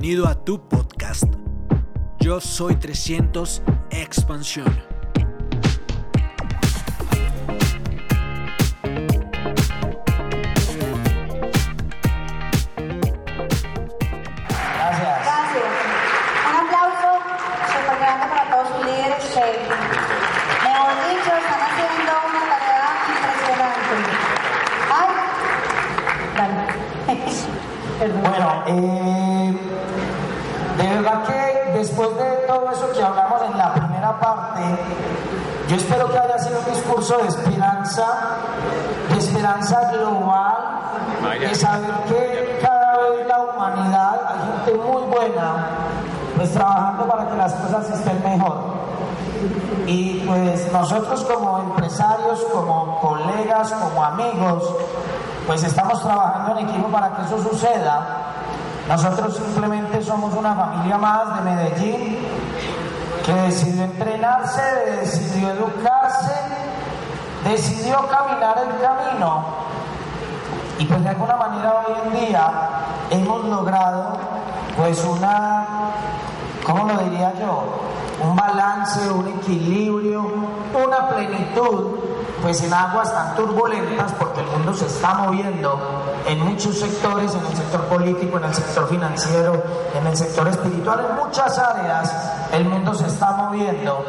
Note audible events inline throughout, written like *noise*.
Bienvenido a tu podcast. Yo soy 300 Expansión. Yo espero que haya sido un discurso de esperanza, de esperanza global, de saber que cada vez la humanidad, hay gente muy buena, pues trabajando para que las cosas estén mejor. Y pues nosotros como empresarios, como colegas, como amigos, pues estamos trabajando en equipo para que eso suceda. Nosotros simplemente somos una familia más de Medellín decidió entrenarse, decidió educarse, decidió caminar el camino. Y pues de alguna manera hoy en día hemos logrado pues una, ¿cómo lo diría yo? Un balance, un equilibrio, una plenitud, pues en aguas tan turbulentas, porque el mundo se está moviendo en muchos sectores, en el sector político, en el sector financiero, en el sector espiritual, en muchas áreas, el mundo se está moviendo.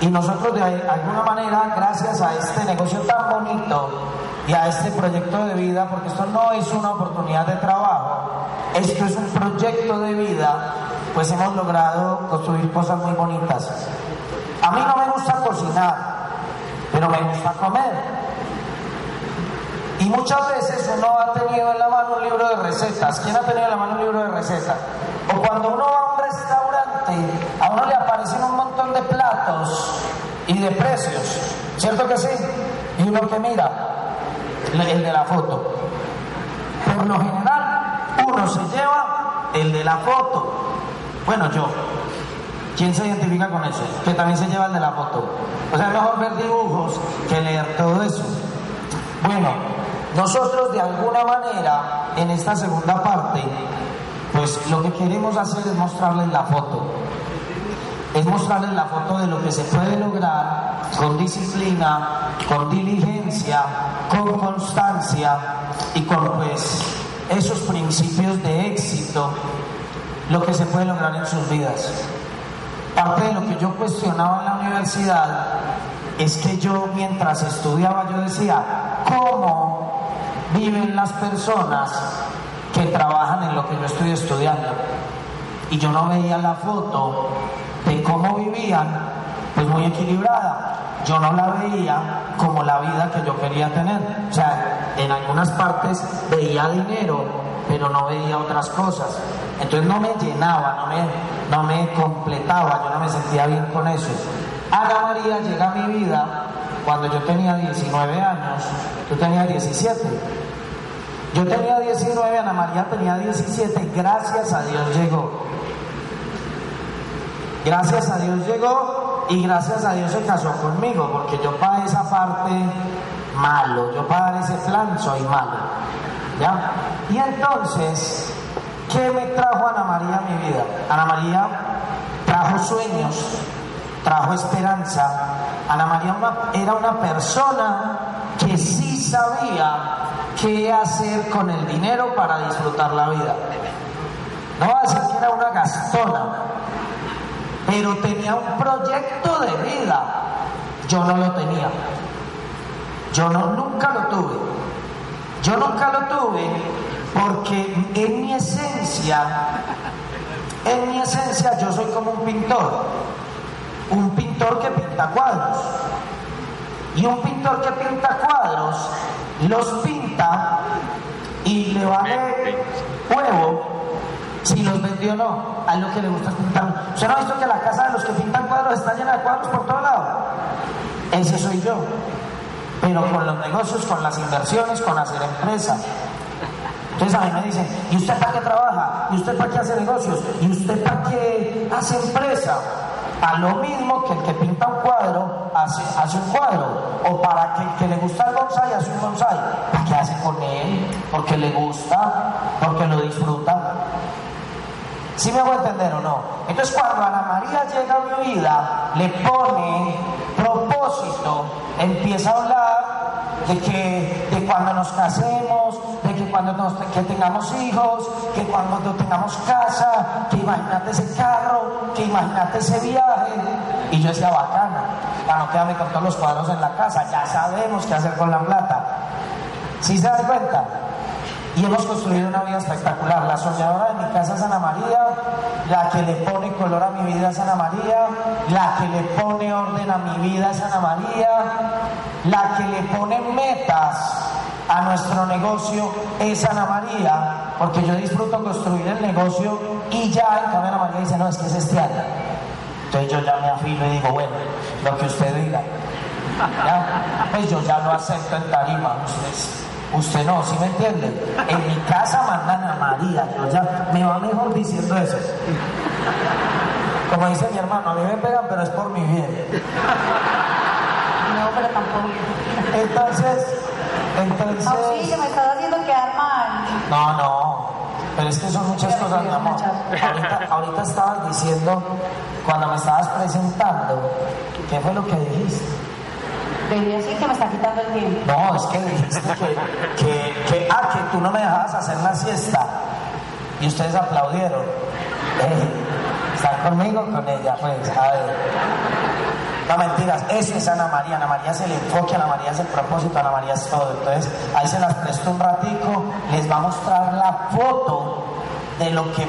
Y nosotros de alguna manera, gracias a este negocio tan bonito y a este proyecto de vida, porque esto no es una oportunidad de trabajo, esto es un proyecto de vida, pues hemos logrado construir cosas muy bonitas. A mí no me gusta cocinar, pero me gusta comer. Y muchas veces uno ha tenido en la mano un libro de recetas. ¿Quién ha tenido en la mano un libro de recetas? O cuando uno va a un restaurante, a uno le aparecen un montón de platos y de precios. ¿Cierto que sí? Y uno que mira, el de la foto. Por lo general, uno se lleva el de la foto. Bueno, yo. ¿Quién se identifica con eso? Que también se lleva el de la foto. O sea, es mejor ver dibujos que leer todo eso. Bueno, nosotros de alguna manera, en esta segunda parte, pues lo que queremos hacer es mostrarles la foto. Es mostrarles la foto de lo que se puede lograr con disciplina, con diligencia, con constancia y con pues esos principios de éxito, lo que se puede lograr en sus vidas. Parte de lo que yo cuestionaba en la universidad es que yo mientras estudiaba yo decía, ¿cómo viven las personas que trabajan en lo que yo estoy estudiando? Y yo no veía la foto de cómo vivían, pues muy equilibrada. Yo no la veía como la vida que yo quería tener. O sea, en algunas partes veía dinero, pero no veía otras cosas. Entonces no me llenaba, no me, no me completaba, yo no me sentía bien con eso. Ana María llega a mi vida cuando yo tenía 19 años, tú tenías 17. Yo tenía 19, Ana María tenía 17, gracias a Dios llegó. Gracias a Dios llegó y gracias a Dios se casó conmigo, porque yo para esa parte malo, yo para ese plan soy malo. Y entonces, ¿qué me trajo Ana María a mi vida? Ana María trajo sueños, trajo esperanza. Ana María era una persona que sí sabía qué hacer con el dinero para disfrutar la vida. No va a decir que era una gastona, pero tenía un proyecto de vida. Yo no lo tenía. Yo no, nunca lo tuve. Yo nunca lo tuve porque en mi esencia, en mi esencia yo soy como un pintor. Un pintor que pinta cuadros. Y un pintor que pinta cuadros los pinta y le vale huevo si los vendió o no. A lo que le gusta pintar. ¿Usted no ha visto que la casa de los que pintan cuadros está llena de cuadros por todos lados? Ese soy yo. Pero con los negocios, con las inversiones, con hacer empresa. Entonces a mí me dicen, ¿y usted para qué trabaja? ¿Y usted para qué hace negocios? ¿Y usted para qué hace empresa? A lo mismo que el que pinta un cuadro hace, un cuadro. O para que el que le gusta el bonsai hace un bonsai. ¿Para qué hace con él? Porque le gusta, porque lo disfruta. ¿Sí me hago entender o no? Entonces cuando Ana María llega a mi vida, le pone propósito, empieza a hablar de que de cuando nos casemos, de que cuando nos, que tengamos hijos, que cuando tengamos casa, que imagínate ese carro, que imagínate ese viaje. Y yo decía, bacana, para no quedarme con todos los cuadros en la casa, ya sabemos qué hacer con la plata. ¿Sí se dan cuenta? Y hemos construido una vida espectacular. La soñadora de mi casa es María, la que le pone color a mi vida es María, la que le pone orden a mi vida es María, la que le pone metas a nuestro negocio es Ana María, porque yo disfruto construir el negocio y ya, en cambio Ana María dice, no, es que es este año. Entonces yo ya me afilo y digo, bueno, lo que usted diga. Pues yo ya lo acepto en tarima. Usted no, ¿sí me entiende? En mi casa mandan a María, yo ya me va mejor diciendo eso. Como dice mi hermano, a mí me pegan, pero es por mi bien. No, pero tampoco. Entonces, entonces. Auxilio, me estás haciendo quedar mal. No, no. Pero es que son muchas cosas, mi amor. Ahorita, ahorita estabas diciendo, cuando me estabas presentando, ¿qué fue lo que dijiste? Debería decir que me está quitando el tiempo. No, es que dijiste que, que, que, ah, que tú no me dejabas hacer la siesta. Y ustedes aplaudieron. Eh, ¿Están conmigo o con ella? Pues, a ver. No mentiras, eso es Ana María. Ana María es el enfoque, Ana María es el propósito, Ana María es todo. Entonces, ahí se las presto un ratico, les va a mostrar la foto de lo que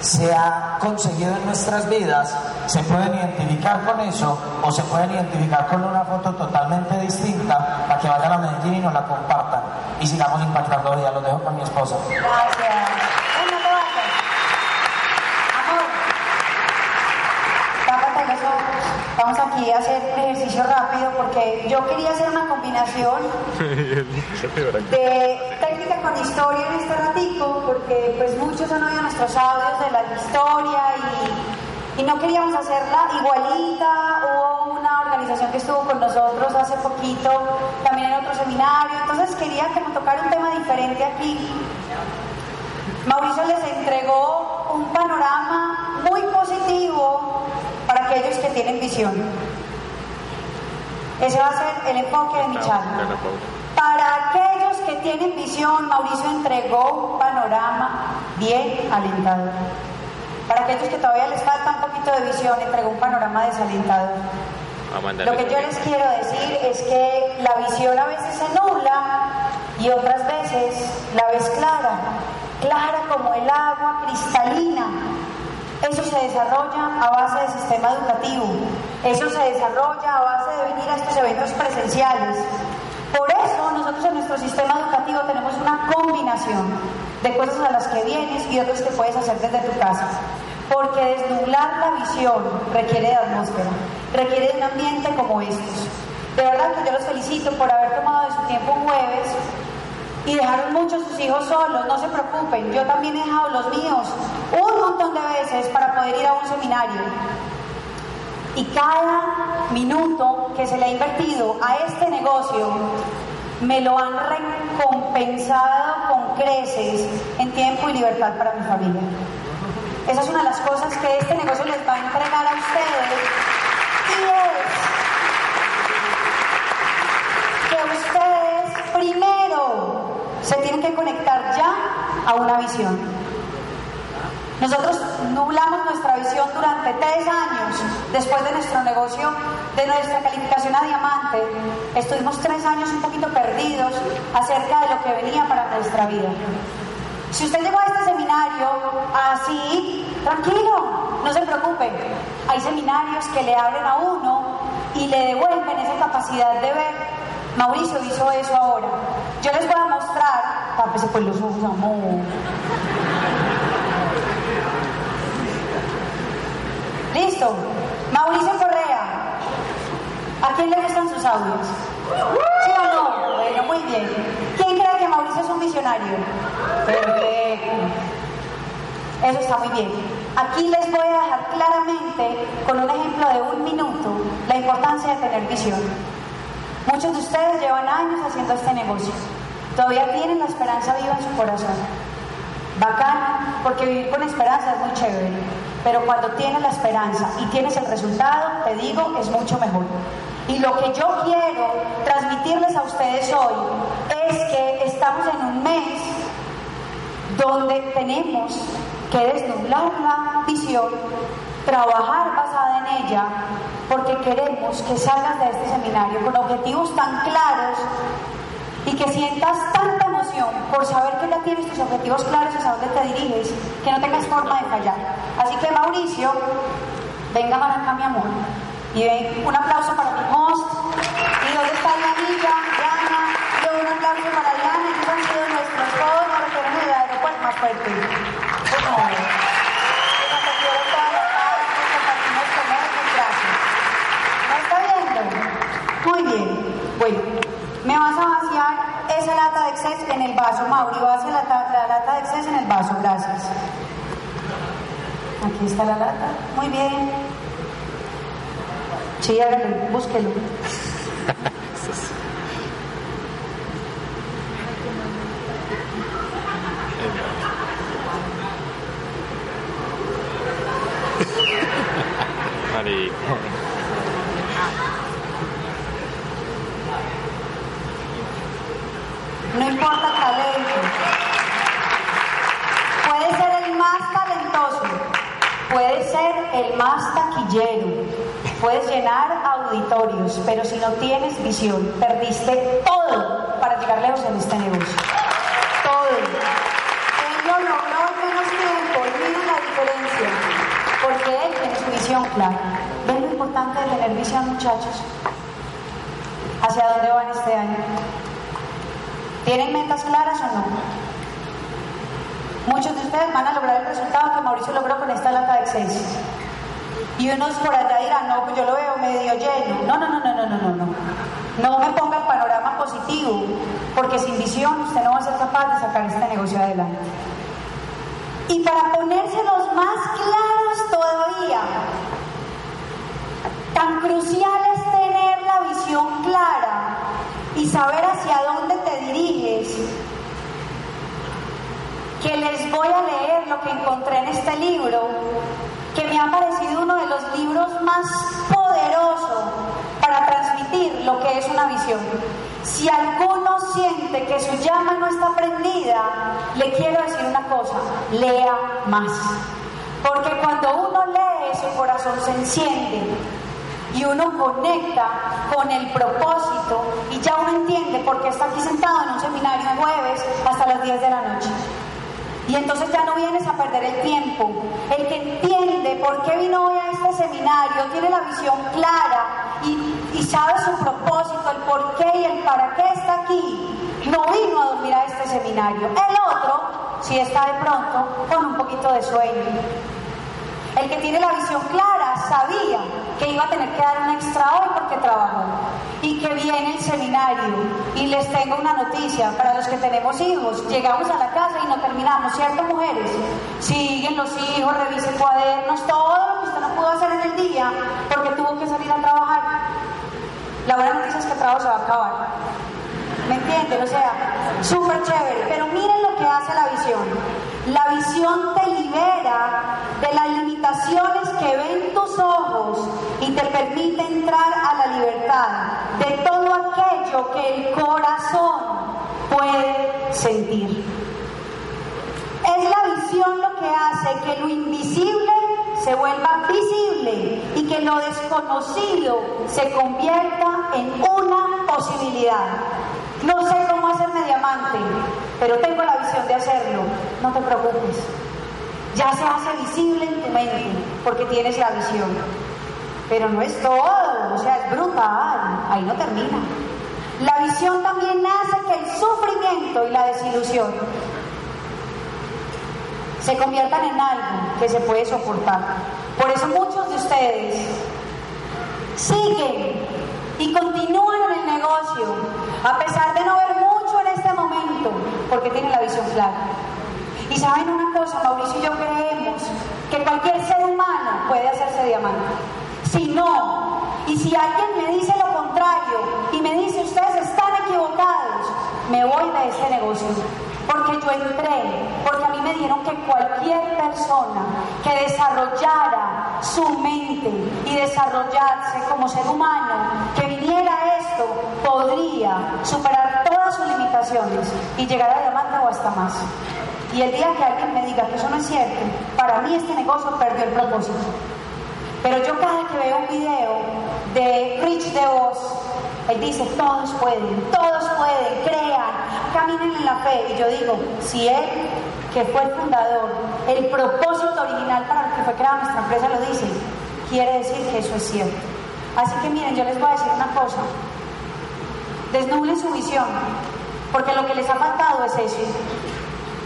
se ha conseguido en nuestras vidas. Se pueden identificar con eso o se pueden identificar con una foto totalmente distinta para que vayan a Medellín y nos la compartan y sigamos impactando ya Los dejo con mi esposa. Gracias. Ven, no te vayas. Amor, tápate los ojos. Vamos aquí a hacer un ejercicio rápido porque yo quería hacer una combinación de técnica con historia en este ratico porque pues muchos han oído nuestros audios de la historia y, y no queríamos hacerla igualita. Hubo una organización que estuvo con nosotros hace poquito, también en otro seminario, entonces quería que me tocara un tema diferente aquí. Mauricio les entregó un panorama muy positivo para aquellos que tienen visión. Ese va a ser el enfoque de mi charla. Para aquellos que tienen visión, Mauricio entregó un panorama bien alentador. Para aquellos que todavía les falta un poquito de visión, entregó un panorama desalentador. Lo que yo les quiero decir es que la visión a veces se nubla y otras veces la ves clara, clara como el agua cristalina. Eso se desarrolla a base del sistema educativo, eso se desarrolla a base de venir a estos eventos presenciales. Por eso nosotros en nuestro sistema educativo tenemos una combinación de cosas a las que vienes y otras que puedes hacer desde tu casa. Porque desnublar la visión requiere de atmósfera, requiere de un ambiente como estos. De verdad que yo los felicito por haber tomado de su tiempo un jueves y dejaron muchos sus hijos solos, no se preocupen, yo también he dejado los míos un montón de veces para poder ir a un seminario. Y cada minuto que se le ha invertido a este negocio, me lo han recompensado con creces en tiempo y libertad para mi familia. Esa es una de las cosas que este negocio les va a entregar a ustedes. Y es que ustedes primero se tienen que conectar ya a una visión. Nosotros nublamos nuestra visión durante tres años después de nuestro negocio, de nuestra calificación a diamante. Estuvimos tres años un poquito perdidos acerca de lo que venía para nuestra vida. Si usted llegó a este seminario así, tranquilo, no se preocupe. Hay seminarios que le abren a uno y le devuelven esa capacidad de ver. Mauricio hizo eso ahora. Yo les voy a mostrar, tápese por los ojos, amor. Listo. Mauricio Correa. ¿A quién le gustan sus audios? ¿Sí o no? Bueno, muy bien. ¿Quién cree que Mauricio es un visionario? Perfecto. Eso está muy bien. Aquí les voy a dejar claramente, con un ejemplo de un minuto, la importancia de tener visión. Muchos de ustedes llevan años haciendo este negocio. Todavía tienen la esperanza viva en su corazón. Bacán, porque vivir con esperanza es muy chévere, pero cuando tienes la esperanza y tienes el resultado, te digo, es mucho mejor. Y lo que yo quiero transmitirles a ustedes hoy es que estamos en un mes donde tenemos que desnublar la visión, trabajar basada en ella, porque queremos que salgas de este seminario con objetivos tan claros y que sientas tanta emoción por saber que ya tienes tus objetivos claros y a dónde te diriges, que no tengas forma de fallar. Así que Mauricio, venga para acá mi amor. Y ven, un aplauso para mi host. ¿Y dónde está Dianilla? Diana. Y un aplauso para Diana. Ellos han sido nuestros todos los de aeropuerto más fuerte. Por favor. ¿Me está viendo? Muy bien. Bueno. Me vas a vaciar esa lata de exceso en el vaso, Mauri. Vacia la, la lata de exceso en el vaso, gracias. Aquí está la lata. Muy bien. Sí, hágale, búsquelo. *laughs* No importa talento. Puede ser el más talentoso, puede ser el más taquillero, puedes llenar pero si no tienes visión, perdiste todo para llegar lejos en este negocio. Todo. Él lo logró en menos tiempo, miren la diferencia, porque él tiene su visión clara. ¿Ven lo importante de tener visión, muchachos? ¿Hacia dónde van este año? ¿Tienen metas claras o no? Muchos de ustedes van a lograr el resultado que Mauricio logró con esta lata de exceso. Y unos por allá dirán, no, pues yo lo veo medio lleno. No, no, no, no, no, no, no, no. No me ponga el panorama positivo, porque sin visión usted no va a ser capaz de sacar este negocio adelante. Y para ponérselos más claros todavía, tan crucial es tener la visión clara y saber hacia dónde te diriges, que les voy a leer lo que encontré en este libro, que me ha parecido uno de los libros más poderosos para transmitir lo que es una visión. Si alguno siente que su llama no está prendida, le quiero decir una cosa, lea más. Porque cuando uno lee, su corazón se enciende y uno conecta con el propósito y ya uno entiende por qué está aquí sentado en un seminario jueves hasta las 10 de la noche. Y entonces ya no vienes a perder el tiempo. El que entiende por qué vino hoy a este seminario, tiene la visión clara y, sabe su propósito, el por qué y el para qué está aquí, no vino a dormir a este seminario. El otro, si está de pronto, con un poquito de sueño. El que tiene la visión clara sabía que iba a tener que dar un extra hoy porque trabajó y que viene el seminario. Y les tengo una noticia para los que tenemos hijos. Llegamos a la casa y no terminamos, ¿cierto, mujeres? Siguen los hijos, revisen cuadernos, todo lo que usted no pudo hacer en el día porque tuvo que salir a trabajar. La buena noticia es que el trabajo se va a acabar. ¿Me entienden? O sea, súper chévere. Pero miren lo que hace la visión. La visión te de las limitaciones que ven tus ojos y te permite entrar a la libertad de todo aquello que el corazón puede sentir. Es la visión lo que hace que lo invisible se vuelva visible y que lo desconocido se convierta en una posibilidad. No sé cómo hacerme diamante, pero tengo la visión de hacerlo. No te preocupes. Ya se hace visible en tu mente porque tienes la visión. Pero no es todo, o sea, es brutal. Ahí no termina. La visión también hace que el sufrimiento y la desilusión se conviertan en algo que se puede soportar. Por eso muchos de ustedes siguen y continúan en el negocio, a pesar de no ver mucho en este momento, porque tienen la visión clara. Y saben una cosa, Mauricio y yo creemos que cualquier ser humano puede hacerse diamante. Si no, y si alguien me dice lo contrario y me dice ustedes están equivocados, me voy de este negocio porque yo entré, porque a mí me dieron que cualquier persona que desarrollara su mente y desarrollarse como ser humano, que viniera a esto, podría superar sus limitaciones y llegar a diamante o hasta más. Y el día que alguien me diga que eso no es cierto, para mí este negocio perdió el propósito. Pero yo cada que veo un video de Rich DeVos, él dice, todos pueden, todos pueden, crean, caminen en la fe. Y yo digo, si él, que fue el fundador, el propósito original para el que fue creada nuestra empresa lo dice, quiere decir que eso es cierto. Así que miren, yo les voy a decir una cosa. Desnublen su visión, porque lo que les ha faltado es eso.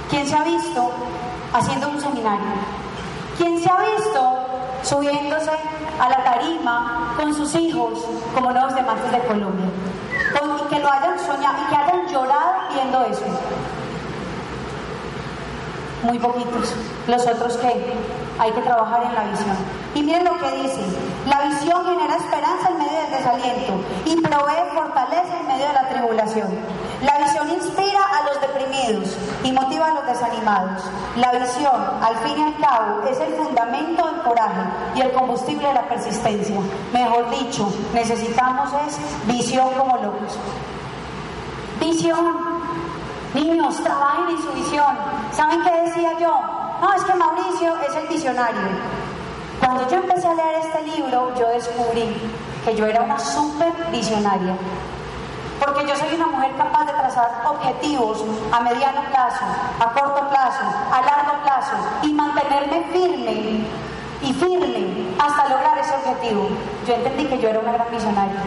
¿Quién se ha visto haciendo un seminario? ¿Quién se ha visto subiéndose a la tarima con sus hijos como nuevos demantes de Colombia? y que lo hayan soñado y que hayan llorado viendo eso. Muy poquitos. Los otros que hay que trabajar en la visión. Y miren lo que dice, la visión genera esperanza en medio del desaliento y provee fortaleza en medio de la tribulación. La visión inspira a los deprimidos y motiva a los desanimados. La visión, al fin y al cabo, es el fundamento del coraje y el combustible de la persistencia. Mejor dicho, necesitamos es visión como locos. Visión. Niños, trabajen en su visión. ¿Saben qué decía yo? No, es que Mauricio es el visionario. Cuando yo empecé a leer este libro, yo descubrí que yo era una súper visionaria. Porque yo soy una mujer capaz de trazar objetivos a mediano plazo, a corto plazo, a largo plazo y mantenerme firme y firme hasta lograr ese objetivo. Yo entendí que yo era una gran visionaria.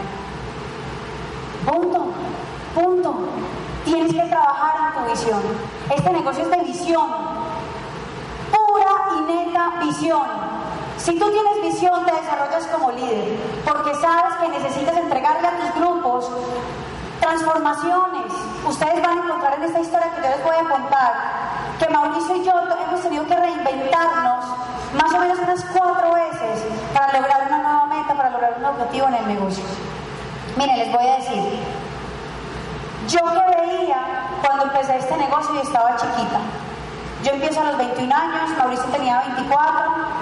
Punto, punto. Tienes que trabajar en tu visión. Este negocio es de visión, pura y neta visión. Si tú tienes visión, te desarrollas como líder, porque sabes que necesitas entregarle a tus grupos transformaciones. Ustedes van a encontrar en esta historia que yo les voy a contar que Mauricio y yo hemos tenido que reinventarnos más o menos unas cuatro veces para lograr una nueva meta, para lograr un objetivo en el negocio. Miren, les voy a decir, yo que veía cuando empecé este negocio y estaba chiquita. Yo empiezo a los 21 años, Mauricio tenía 24.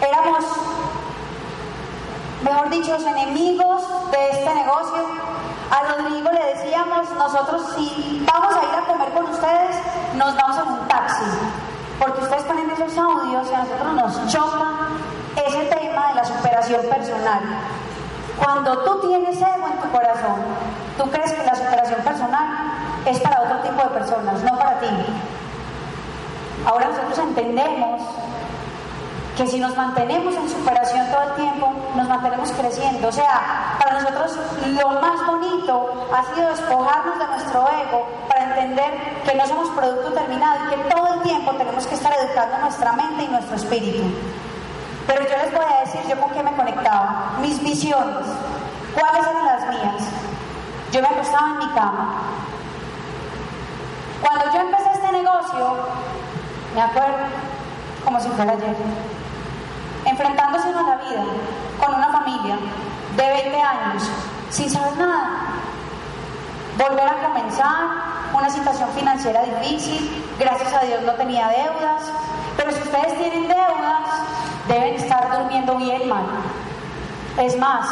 Éramos, mejor dicho, los enemigos de este negocio. A Rodrigo le decíamos, nosotros si vamos a ir a comer con ustedes, nos vamos en un taxi. Porque ustedes ponen esos audios y a nosotros nos choca ese tema de la superación personal. Cuando tú tienes ego en tu corazón, tú crees que la superación personal es para otro tipo de personas, no para ti. Ahora nosotros entendemos que si nos mantenemos en superación todo el tiempo, nos mantenemos creciendo. O sea, para nosotros lo más bonito ha sido despojarnos de nuestro ego para entender que no somos producto terminado y que todo el tiempo tenemos que estar educando nuestra mente y nuestro espíritu. Pero yo les voy a decir yo con qué me conectaba. Mis visiones. ¿Cuáles eran las mías? Yo me acostaba en mi cama. Cuando yo empecé este negocio, me acuerdo como si fuera ayer, enfrentándose a la vida, con una familia de 20 años, sin saber nada. Volver a comenzar, una situación financiera difícil, gracias a Dios no tenía deudas, pero si ustedes tienen deudas, deben estar durmiendo bien mal. Es más,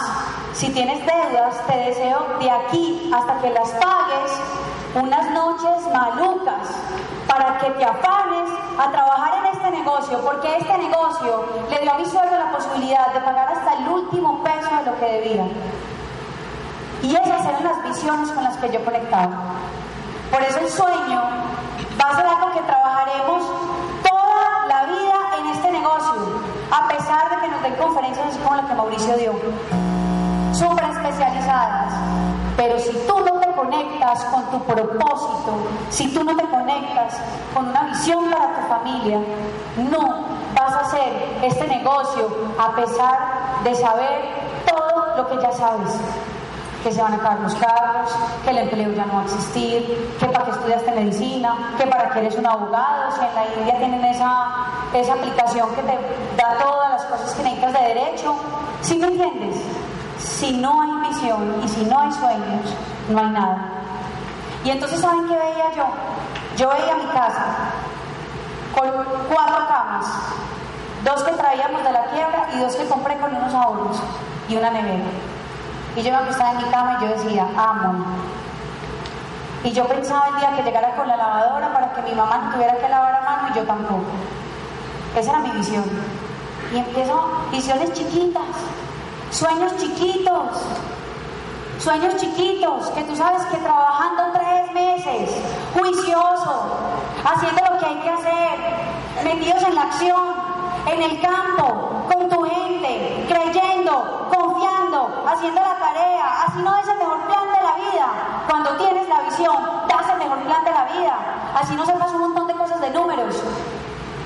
si tienes deudas, te deseo de aquí hasta que las pagues unas noches malucas para que te afanes a trabajar en este negocio, porque este negocio le dio a mi suegro la posibilidad de pagar hasta el último peso de lo que debía. Y esas eran las visiones con las que yo conectaba. Por eso el sueño va a ser algo que trabajaremos toda la vida en este negocio, a pesar de que nos den conferencias así como la que Mauricio dio, súper especializadas. Pero si tú no conectas con tu propósito, si tú no te conectas con una visión para tu familia, no vas a hacer este negocio a pesar de saber todo lo que ya sabes que se van a acabar los cargos, que el empleo ya no va a existir, que para qué estudiaste medicina, que para qué eres un abogado, si en la India tienen esa, esa aplicación que te da todas las cosas que necesitas de derecho. ¿Sí me entiendes? Si no hay visión y si no hay sueños, no hay nada. Y entonces, ¿saben qué veía yo? Yo veía mi casa con cuatro camas, dos que traíamos de la quiebra y dos que compré con unos ahorros y una nevera. Y yo me acostaba en mi cama y yo decía, amo. Y yo pensaba el día que llegara con la lavadora para que mi mamá no tuviera que lavar a mano y yo tampoco. Esa era mi visión. Y empiezo visiones chiquitas, sueños chiquitos, sueños chiquitos, que tú sabes que trabajando tres meses, juicioso, haciendo lo que hay que hacer, metidos en la acción, en el campo, con tu gente, creyendo, confiando, haciendo la tarea, así no es el mejor plan de la vida. Cuando tienes la visión, das el mejor plan de la vida. Así no sepas un montón de cosas de números.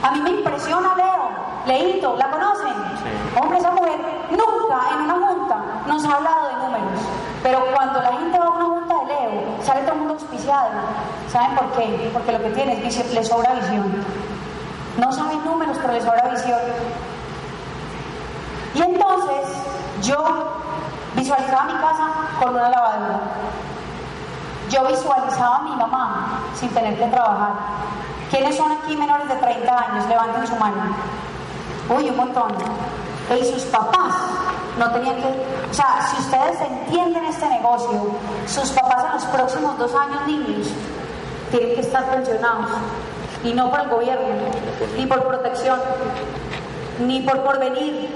A mí me impresiona Leo, Leito, ¿la conocen? Hombre, esa mujer nunca en una junta nos ha hablado de números. Pero cuando la gente va a una junta de Leo, sale todo el mundo auspiciado. ¿Saben por qué? Porque lo que tiene es que le sobra visión. No saben números, pero les sobra visión. Y entonces yo visualizaba mi casa con una lavadora. Yo visualizaba a mi mamá sin tener que trabajar. ¿Quiénes son aquí menores de 30 años? Levanten su mano. Uy, un montón. Y sus papás no tenían que... O sea, si ustedes entienden este negocio, sus papás en los próximos dos años niños tienen que estar pensionados. Y no por el gobierno, ni por protección, ni por porvenir,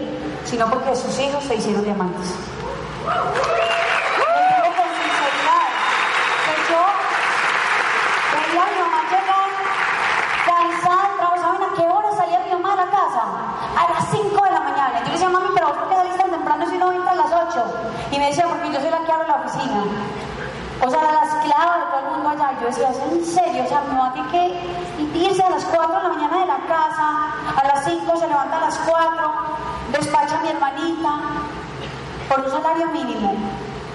sino porque sus hijos se hicieron diamantes. Con sinceridad que yo veía a mi mamá llegar cansada del trabajo. ¿Saben a qué hora salía mi mamá de la casa? A las 5 de la mañana. Yo le decía, mami, pero ¿por qué salís tan temprano si no entra a las 8? Y me decía, porque yo soy la que abro la oficina. O sea, la esclava de todo el mundo allá. Yo decía, ¿es en serio? O sea, mi mamá tiene que irse a las 4 de la mañana de la casa, a las 5 se levanta a las 4, despacha a mi hermanita por un salario mínimo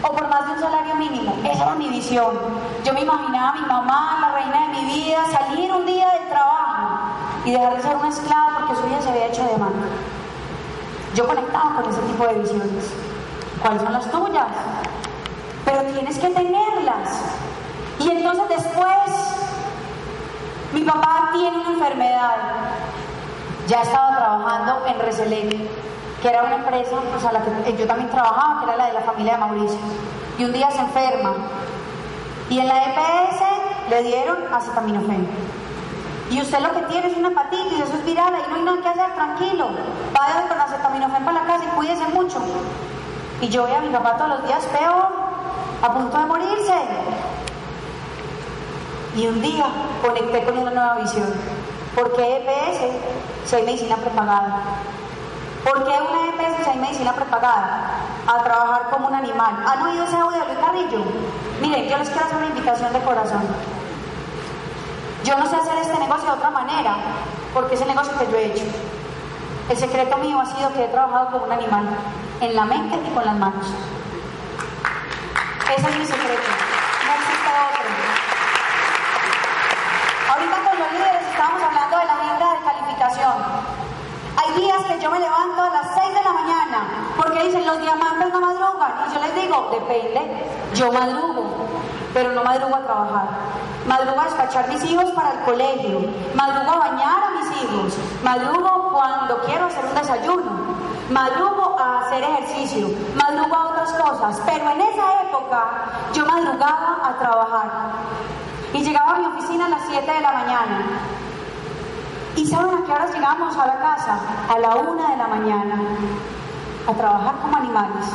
o por más de un salario mínimo. Esa era mi visión. Yo me imaginaba a mi mamá, la reina de mi vida, salir un día del trabajo y dejar de ser una esclava porque su vida se había hecho de mano. Yo conectaba con ese tipo de visiones. ¿Cuáles son las tuyas? Pero tienes que tenerlas. Y entonces después, mi papá tiene una enfermedad. Ya estaba trabajando en Reselec, que era una empresa pues, a la que yo también trabajaba, que era la de la familia de Mauricio. Y un día se enferma. Y en la EPS le dieron acetaminofén. Y usted lo que tiene es una hepatitis, eso es viral, ahí no hay nada que hacer, tranquilo. Vaya con acetaminofén para la casa y cuídese mucho. Y yo veía a mi papá todos los días peor, a punto de morirse. Y un día conecté con una nueva visión. ¿Por qué EPS si hay medicina prepagada? ¿Por qué una EPS si hay medicina prepagada? A trabajar como un animal. ¿Han oído ese audio de Luis Carrillo? Miren, yo les quiero hacer una invitación de corazón. Yo no sé hacer este negocio de otra manera, porque es el negocio que yo he hecho. El secreto mío ha sido que he trabajado como un animal, en la mente y con las manos. Ese es mi secreto. No existe otro. Ahorita con los líderes estábamos hablando de la agenda de calificación. Hay días que yo me levanto a las 6 de la mañana porque dicen los diamantes no madrugan. Y yo les digo, depende, yo madrugo, pero no madrugo a trabajar. Madrugo a despachar mis hijos para el colegio, madrugo a bañar a mis hijos, madrugo cuando quiero hacer un desayuno, madrugo a hacer ejercicio, madrugo a otras cosas. Pero en esa época yo madrugaba a trabajar y llegaba a mi oficina a las 7 de la mañana. ¿Y saben a qué horas llegamos a la casa? A la una de la mañana, a trabajar como animales.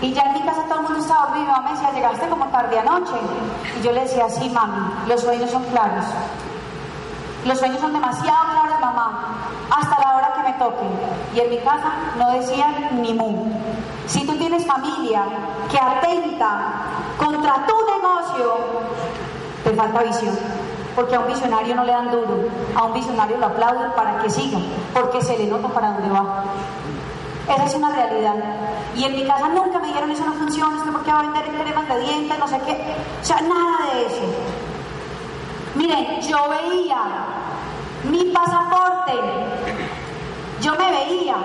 Y ya en mi casa todo el mundo estaba dormido. Mi mamá me decía, llegaste como tarde anoche. Y yo le decía, sí, mami, los sueños son claros. Los sueños son demasiado claros, mamá, hasta la hora que me toque. Y en mi casa no decían ni mu. Si tú tienes familia que atenta contra tu negocio, te falta visión porque a un visionario no le dan duro, a un visionario lo aplauden para que siga, porque se le nota para dónde va. Esa es una realidad. Y en mi casa nunca me dijeron eso no funciona, es que porque va a vender cremas de dientes, no sé qué. O sea, nada de eso. Miren, yo veía mi pasaporte, yo me veía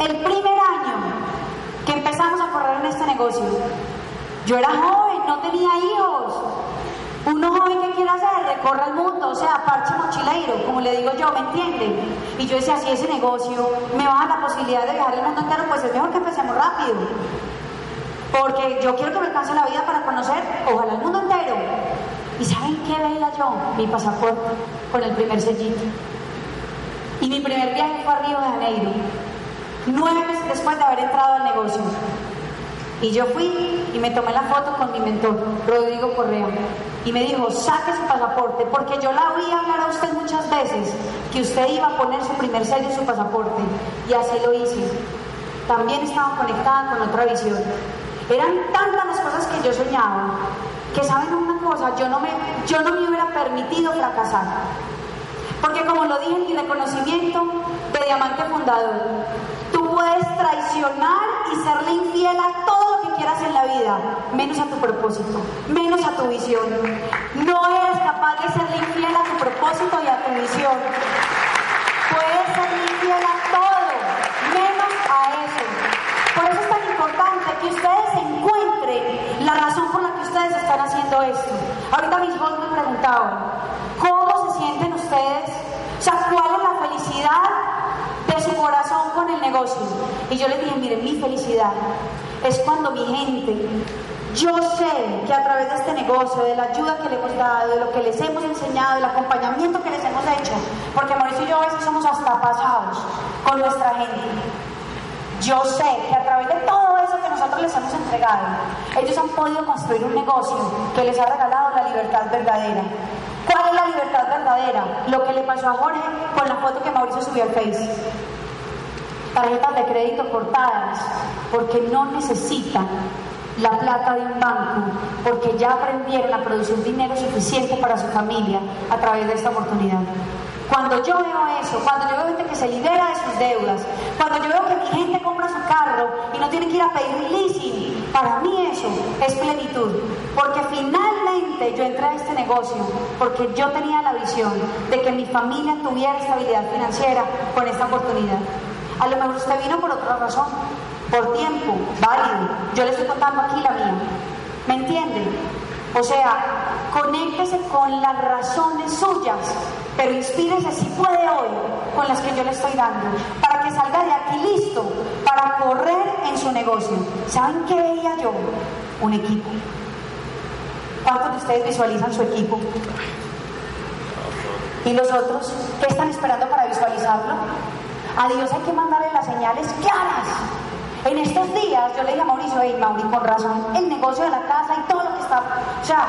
el primer año que empezamos a correr en este negocio. Yo era joven, no tenía hijos, Uno joven que quiere hacer, recorre el mundo, o sea, parche mochileiro, como le digo yo, ¿me entienden? Y yo decía, si ese negocio me baja la posibilidad de viajar el mundo entero, pues es mejor que empecemos rápido. Porque yo quiero que me alcance la vida para conocer, ojalá el mundo entero. ¿Y saben qué veía yo? Mi pasaporte con el primer sellito. Y mi primer viaje fue a Río de Janeiro, nueve meses después de haber entrado al negocio. Y yo fui y me tomé la foto con mi mentor, Rodrigo Correa. Y me dijo, saque su pasaporte, porque yo la oí hablar a usted muchas veces que usted iba a poner su primer sello en su pasaporte. Y así lo hice. También estaba conectada con otra visión. Eran tantas las cosas que yo soñaba, que saben una cosa, yo no me, yo no me hubiera permitido fracasar. Porque como lo dije en mi reconocimiento de diamante fundador, tú puedes traicionar y serle infiel a todo lo que quieras en la vida, menos a tu propósito, menos a tu visión. No eres capaz de serle infiel a tu propósito y a tu visión. Puedes serle infiel a todo, menos a eso. Por eso es tan importante que ustedes encuentren la razón por la que ustedes están haciendo esto. Ahorita mis hijos me preguntaban, ¿cómo se sienten ustedes? O sea, ¿cuál es la felicidad de su corazón con el negocio? Y yo les dije, miren, mi felicidad es cuando mi gente, yo sé que a través de este negocio, de la ayuda que le hemos dado, de lo que les hemos enseñado, del acompañamiento que les hemos hecho, porque Mauricio y yo a veces somos hasta pasados con nuestra gente. Yo sé que a través de todo eso que nosotros les hemos entregado, ellos han podido construir un negocio que les ha regalado la libertad verdadera. ¿Cuál es la libertad verdadera? Lo que le pasó a Jorge con la foto que Mauricio subió al Face. Tarjetas de crédito cortadas porque no necesitan la plata de un banco porque ya aprendieron a producir dinero suficiente para su familia a través de esta oportunidad. Cuando yo veo eso, cuando yo veo gente que se libera de sus deudas, cuando yo veo que mi gente compra su carro y no tiene que ir a pedir leasing, para mí es plenitud. Porque finalmente yo entré a este negocio porque yo tenía la visión de que mi familia tuviera estabilidad financiera con esta oportunidad. A lo mejor usted vino por otra razón, por tiempo, válido. Yo le estoy contando aquí la mía. ¿Me entiende? O sea, conéctese con las razones suyas, pero inspírese si puede hoy con las que yo le estoy dando, para que salga de aquí listo para correr en su negocio. ¿Saben qué veía yo? Un equipo. ¿Cuántos de ustedes visualizan su equipo? ¿Y los otros? ¿Qué están esperando para visualizarlo? A Dios hay que mandarle las señales claras. En estos días yo le dije a Mauricio, hey Mauri, con razón, el negocio de la casa y todo lo que está, o sea,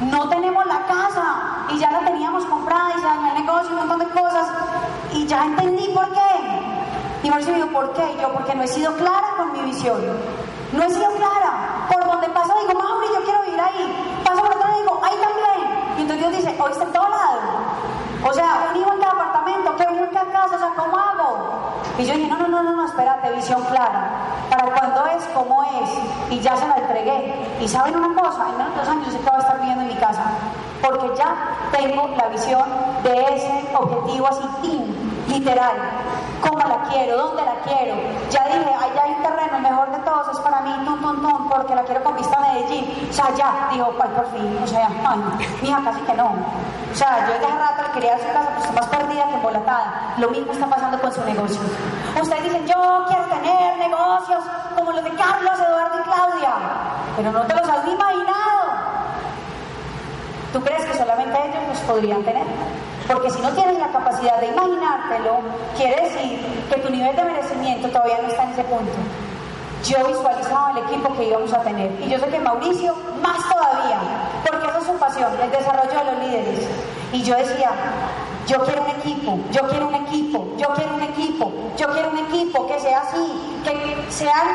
no tenemos la casa y ya la teníamos comprada y se dañó el negocio y un montón de cosas y ya entendí por qué. Y Mauricio me dijo, ¿por qué? Y yo, porque no he sido clara con mi visión. No he sido clara. Donde paso digo, Mauri, yo quiero vivir ahí. Paso por otro lado y digo, ahí también. Y entonces Dios dice, hoy está en todo lado. O sea, un hijo en cada apartamento, que uno en cada casa, o sea, ¿cómo hago? Y yo dije, no, no, no, no, no, espérate, visión clara. Para cuando es, cómo es. Y ya se la entregué. Y saben una cosa, en menos de dos años yo sé estar viviendo en mi casa. Porque ya tengo la visión de ese objetivo así, literal. ¿Cómo la quiero? ¿Dónde la quiero? Ya dije, allá hay un terreno, el mejor de todos es para mí, tum, tum, tum, porque la quiero con vista a Medellín. O sea, ya, dijo, ay, por fin, o sea, ay, mija, casi que no. O sea, yo desde rato le quería su casa, pues está más perdida que embolatada. Lo mismo está pasando con su negocio. Ustedes dicen, yo quiero tener negocios como los de Carlos, Eduardo y Claudia, pero no te los has imaginado. ¿Tú crees que solamente ellos los podrían tener? Porque si no tienes la capacidad de imaginártelo, quiere decir que tu nivel de merecimiento todavía no está en ese punto. Yo visualizaba el equipo que íbamos a tener y yo sé que Mauricio más todavía, porque esa es su pasión, el desarrollo de los líderes. Y yo decía, yo quiero un equipo, yo quiero un equipo, yo quiero un equipo, yo quiero un equipo que sea así, que sean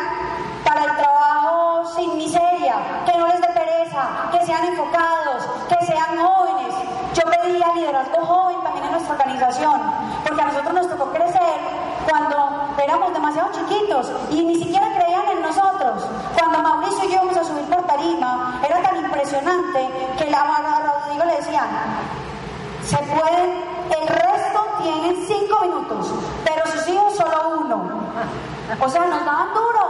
para el trabajo sin miseria, que no les dé pereza, que sean enfocados, que sean jóvenes. Yo pedía liderazgo joven también en nuestra organización, porque a nosotros nos tocó crecer cuando éramos demasiado chiquitos y ni siquiera creían en nosotros. Cuando Mauricio y yo íbamos a subir por tarima, era tan impresionante que la a Rodrigo le decían, se pueden, el resto tienen cinco minutos, pero sus hijos solo uno. O sea, nos daban duro,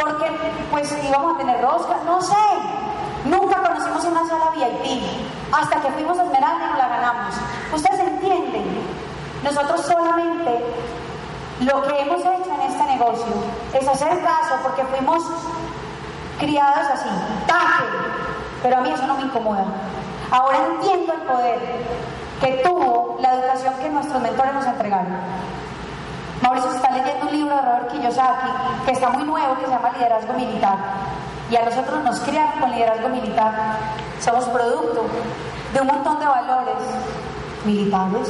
porque pues íbamos a tener rosca, no sé. Una sala VIP. hasta que fuimos a Esmeralda y nos la ganamos. Ustedes entienden, nosotros solamente lo que hemos hecho en este negocio es hacer caso porque fuimos criados así, taje, pero a mí eso no me incomoda. Ahora entiendo el poder que tuvo la educación que nuestros mentores nos entregaron. Mauricio está leyendo un libro de Robert Kiyosaki que está muy nuevo, que se llama Liderazgo Militar. Y a nosotros nos criaron con liderazgo militar. Somos producto de un montón de valores militares.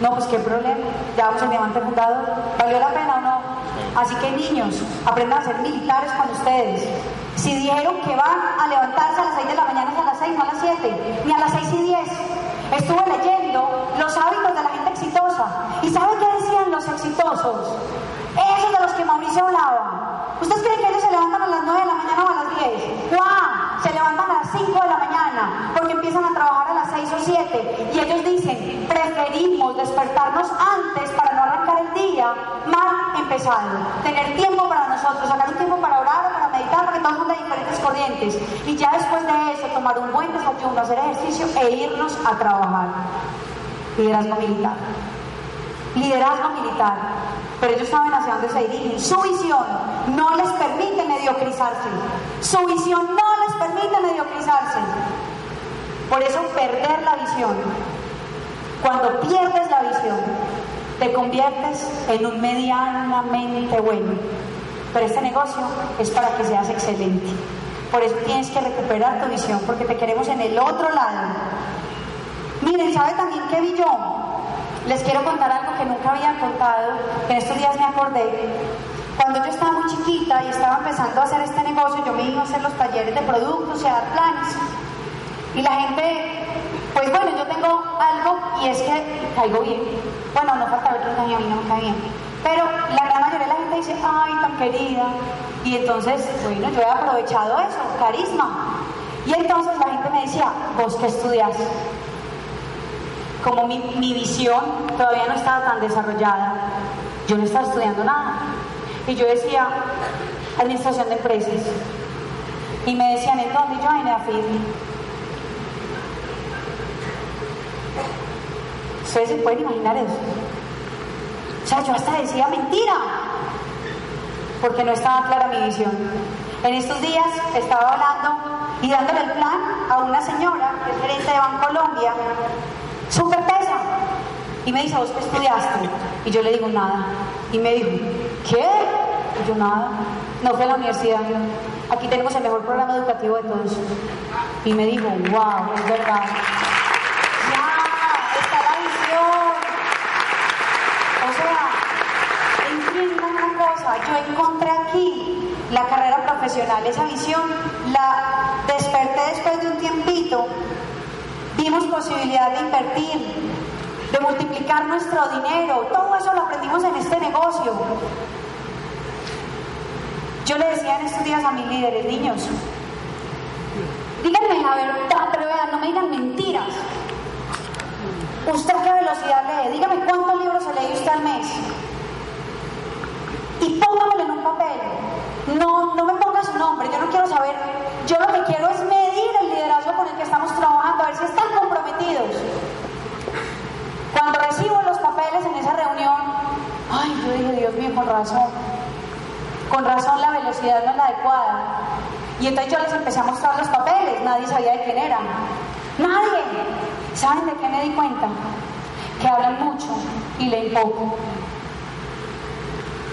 No, pues qué problema. Ya vamos al diamante fundador. ¿Valió la pena o no? Así que niños, aprendan a ser militares con ustedes. Si dijeron que van a levantarse a las 6 de la mañana, es a las 6, no a las 7, ni a las 6 y 10. Estuve leyendo los hábitos de la gente exitosa. ¿Y saben qué decían los exitosos? Esos de los que Mauricio hablaba. ¿Ustedes creen levantan a las 9 de la mañana o a las 10? ¡Guau! Se levantan a las 5 de la mañana porque empiezan a trabajar a las 6 o 7. Y ellos dicen, preferimos despertarnos antes para no arrancar el día mal empezado. Tener tiempo para nosotros, sacar un tiempo para orar para meditar, porque todo el mundo diferentes corrientes. Y ya después de eso, tomar un buen desayuno, hacer ejercicio e irnos a trabajar. Liderazgo militar. Liderazgo militar. Pero ellos saben hacia dónde se dirigen. Su visión no les permite mediocrizarse. Su visión no les permite mediocrizarse. Por eso perder la visión. Cuando pierdes la visión, te conviertes en un medianamente bueno. Pero este negocio es para que seas excelente. Por eso tienes que recuperar tu visión, porque te queremos en el otro lado. Miren, ¿sabe también qué vi? Les quiero contar algo que nunca había contado, que en estos días me acordé. Cuando yo estaba muy chiquita y estaba empezando a hacer este negocio, yo me iba a hacer los talleres de productos y a dar planes. Y la gente, pues bueno, yo tengo algo y es que caigo bien. Bueno, no falta ver que a mí no me cae bien. Pero la gran mayoría de la gente dice, ay, tan querida. Y entonces, bueno, yo he aprovechado eso, carisma. Y entonces la gente me decía, ¿vos qué estudias? Como mi, mi visión todavía no estaba tan desarrollada, yo no estaba estudiando nada. Y yo decía, administración de empresas. Y me decían, entonces yo en la Ustedes se pueden imaginar eso. O sea, yo hasta decía mentira, porque no estaba clara mi visión. En estos días estaba hablando y dándole el plan a una señora, que es gerente de Bancolombia, súper pesa. Y me dice, ¿vos qué estudiaste? Y yo le digo, nada. Y me dijo, ¿qué? Y yo, nada. No fui a la universidad. Aquí tenemos el mejor programa educativo de todos. Y me dijo, wow, es verdad. Ya, está la visión. O sea, entiendan una cosa, yo encontré aquí la carrera profesional, esa visión la desperté después de un tiempito Vimos posibilidad de invertir, de multiplicar nuestro dinero. Todo eso lo aprendimos en este negocio. Yo le decía en estos días a mis líderes, niños, díganme la verdad, pero vean, no me digan mentiras. ¿Usted qué velocidad lee? Dígame cuántos libros se lee usted al mes. Y póngamelo en un papel. No, no me ponga su nombre, yo no quiero saber. Yo lo que quiero es el liderazgo con el que estamos trabajando, a ver si están comprometidos. Cuando recibo los papeles en esa reunión, ay, yo dije, Dios mío, con razón. Con razón la velocidad no es la adecuada. Y entonces yo les empecé a mostrar los papeles, nadie sabía de quién eran. Nadie. ¿Saben de qué me di cuenta? Que hablan mucho y leen poco.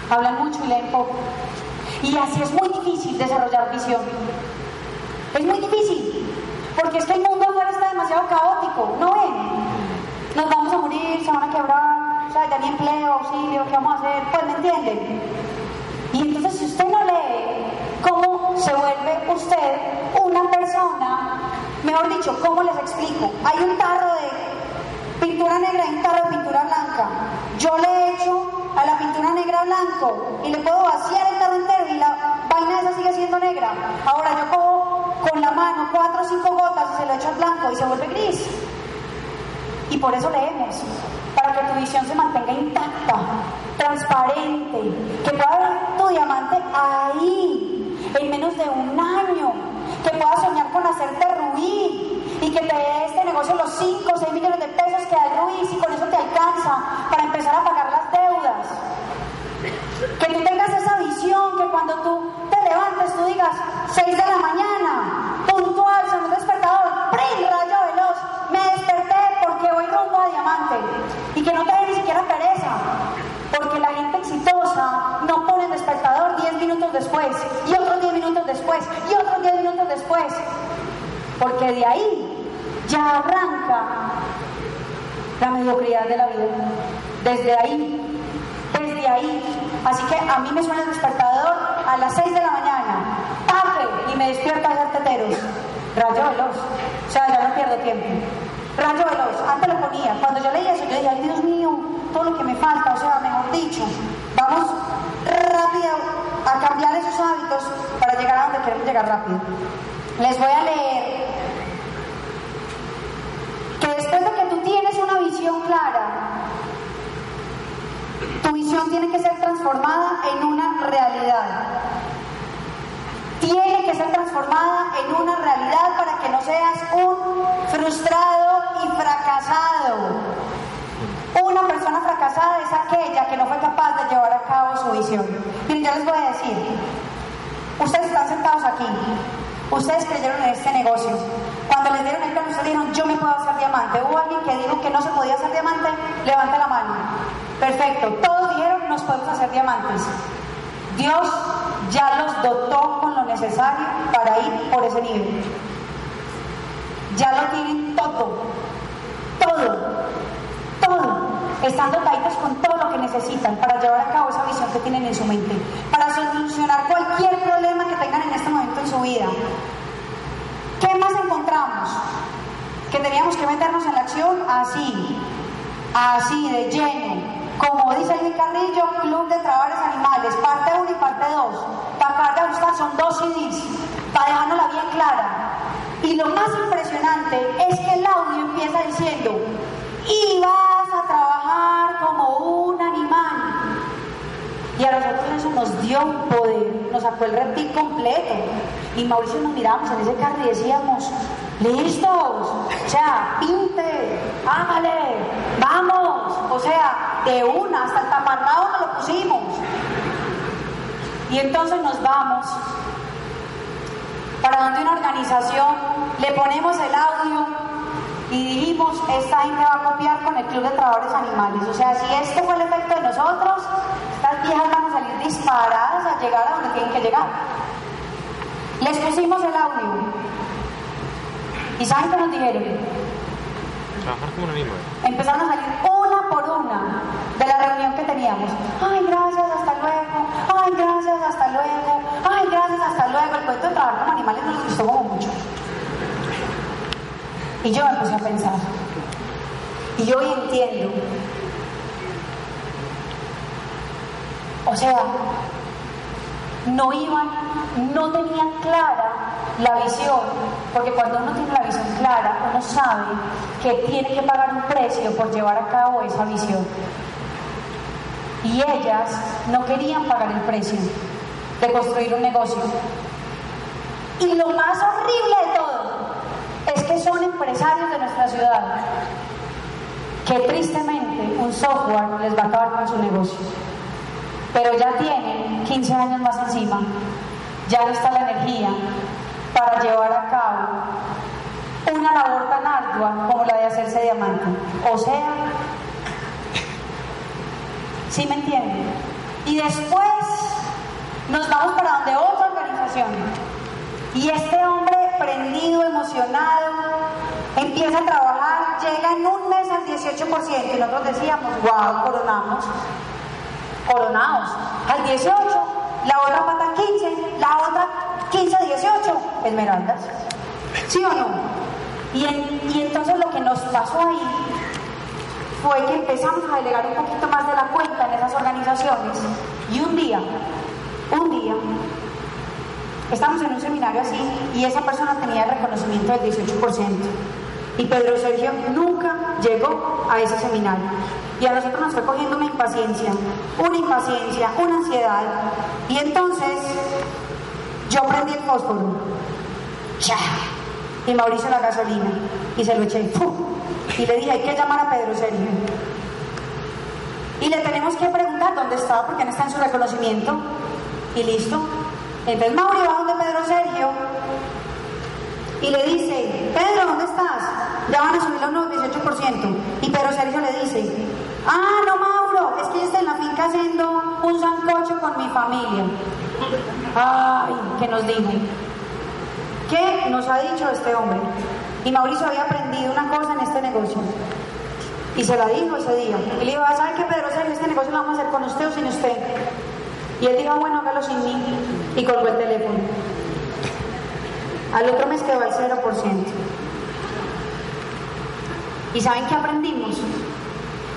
Hablan mucho y leen poco. Y así es muy difícil desarrollar visión. Es muy difícil, porque es que el mundo afuera está demasiado caótico, ¿no ven? Nos vamos a morir, se van a quebrar, o sea, ya ni empleo, auxilio, ¿qué vamos a hacer? Pues me entienden. Y entonces si usted no lee, ¿cómo se vuelve usted una persona? Mejor dicho, ¿cómo les explico? Hay un tarro de pintura negra y un tarro de pintura blanca. Yo le he hecho a la pintura negra blanco y le puedo vaciar el tarro entero y la vaina esa sigue siendo negra. Ahora yo cojo con la mano cuatro o cinco gotas y se lo echo al blanco y se vuelve gris. Y por eso leemos, para que tu visión se mantenga intacta, transparente, que pueda ver tu diamante ahí, en menos de un año, que puedas soñar con hacerte ruir y que te negocio los 5 o 6 millones de pesos que da Ruiz y con eso te alcanza para empezar a pagar las deudas. Que tú tengas esa visión, que cuando tú digas 6 de la mañana, puntual, son un despertador, ¡prim! rayo veloz, me desperté porque voy rumbo a diamante. Y que no te dé ni siquiera pereza. Porque la gente exitosa no pone el despertador 10 minutos después, y otros 10 minutos después, y otros 10 minutos después. Porque de ahí ya arranca la mediocridad de la vida. Desde ahí, desde ahí. Así que a mí me suena el despertador a las 6 de la mañana. Y me despierto a hacer teteros. Rayo veloz. O sea, ya no pierdo tiempo. Rayo veloz. Antes lo ponía. Cuando yo leía eso, yo decía, ay Dios mío, todo lo que me falta. O sea, mejor dicho, vamos rápido a cambiar esos hábitos para llegar a donde queremos llegar rápido. Les voy a leer que después de que tú tienes una visión clara, tu visión tiene que ser transformada en una realidad. Tiene que ser transformada en una realidad para que no seas un frustrado y fracasado. Una persona fracasada es aquella que no fue capaz de llevar a cabo su visión. Miren, yo les voy a decir, ustedes están sentados aquí, Ustedes creyeron en este negocio. Cuando les dieron el plan, ustedes dijeron, yo me puedo hacer diamante. Hubo alguien que dijo que no se podía hacer diamante, levanta la mano. Perfecto. Todos dijeron, nos podemos hacer diamantes. Dios ya los dotó necesario para ir por ese nivel. Ya lo tienen todo. Todo. Todo. Están dotaditos con todo lo que necesitan para llevar a cabo esa visión que tienen en su mente. Para solucionar cualquier problema que tengan en este momento en su vida. ¿Qué más encontramos? Que teníamos que meternos en la acción así, así, de lleno. Como dice Luis Carrillo, Club de Trabajadores Animales, parte 1 y parte 2. Para acabar de buscar son dos CDs, para dejárnosla bien clara. Y lo más impresionante es que el audio empieza diciendo, y vas a trabajar como un animal. Y a nosotros eso nos dio poder, nos sacó el reptil completo. Y Mauricio nos miramos en ese carro y decíamos, listos, o sea, pinte, hágale, vamos, o sea, de una, hasta el taparrado nos lo pusimos. Y entonces nos vamos para donde una organización, le ponemos el audio y dijimos, esta gente va a copiar con el Club de Trabajadores Animales. O sea, si este fue el efecto de nosotros, estas viejas van a salir disparadas a llegar a donde tienen que llegar. Les pusimos el audio. ¿Y saben qué nos dijeron? Trabajar como un animal. Empezaron a salir por una de la reunión que teníamos. Ay, gracias, hasta luego. Ay, gracias, hasta luego. Ay, gracias, hasta luego. El cuento de trabajar como animales nos gustó mucho. Y yo me puse a pensar. Y hoy entiendo. O sea, no iban, no tenían clara la visión, porque cuando uno tiene la visión clara, uno sabe que tiene que pagar un precio por llevar a cabo esa visión. Y ellas no querían pagar el precio de construir un negocio. Y lo más horrible de todo es que son empresarios de nuestra ciudad, que tristemente un software les va a acabar con su negocio. Pero ya tienen 15 años más encima, ya no está la energía para llevar a cabo una labor tan ardua como la de hacerse diamante. O sea, ¿sí me entienden? Y después nos vamos para donde otra organización. Y este hombre prendido, emocionado, empieza a trabajar, llega en un mes al 18%. Y nosotros decíamos, wow, coronamos, coronados. Al 18, la otra pata 15, la otra 15, 18, esmeraldas. ¿Sí o no? Y, y entonces lo que nos pasó ahí fue que empezamos a delegar un poquito más de la cuenta en esas organizaciones. Y un día, un día, estamos en un seminario así y esa persona tenía el reconocimiento del 18%. Y Pedro Sergio nunca llegó a ese seminario. Y a nosotros nos fue cogiendo una impaciencia, una impaciencia, una ansiedad. Y entonces yo prendí el fósforo. ¡Cha! Y Mauricio la gasolina. y se lo eché. Y le dije, hay que llamar a Pedro Sergio. Y le tenemos que preguntar dónde está, porque no está en su reconocimiento. Y listo. Entonces Mauri va donde Pedro Sergio y le dice, Pedro, ¿dónde estás? Ya van a subir los nuevos 18%. Y Pedro Sergio le dice, ah, no, Mauro, es que yo estoy en la finca haciendo un sancocho con mi familia. Ay, ¿qué nos dijo? ¿Qué nos ha dicho este hombre? Y Mauricio había aprendido una cosa en este negocio. Y se la dijo ese día. Y le dijo, ah, ¿sabe qué, Pedro Sergio? Este negocio lo vamos a hacer con usted o sin usted. Y él dijo, bueno, hágalo sin mí. Y colgó el teléfono. Al otro mes quedó al 0%. ¿Y saben qué aprendimos?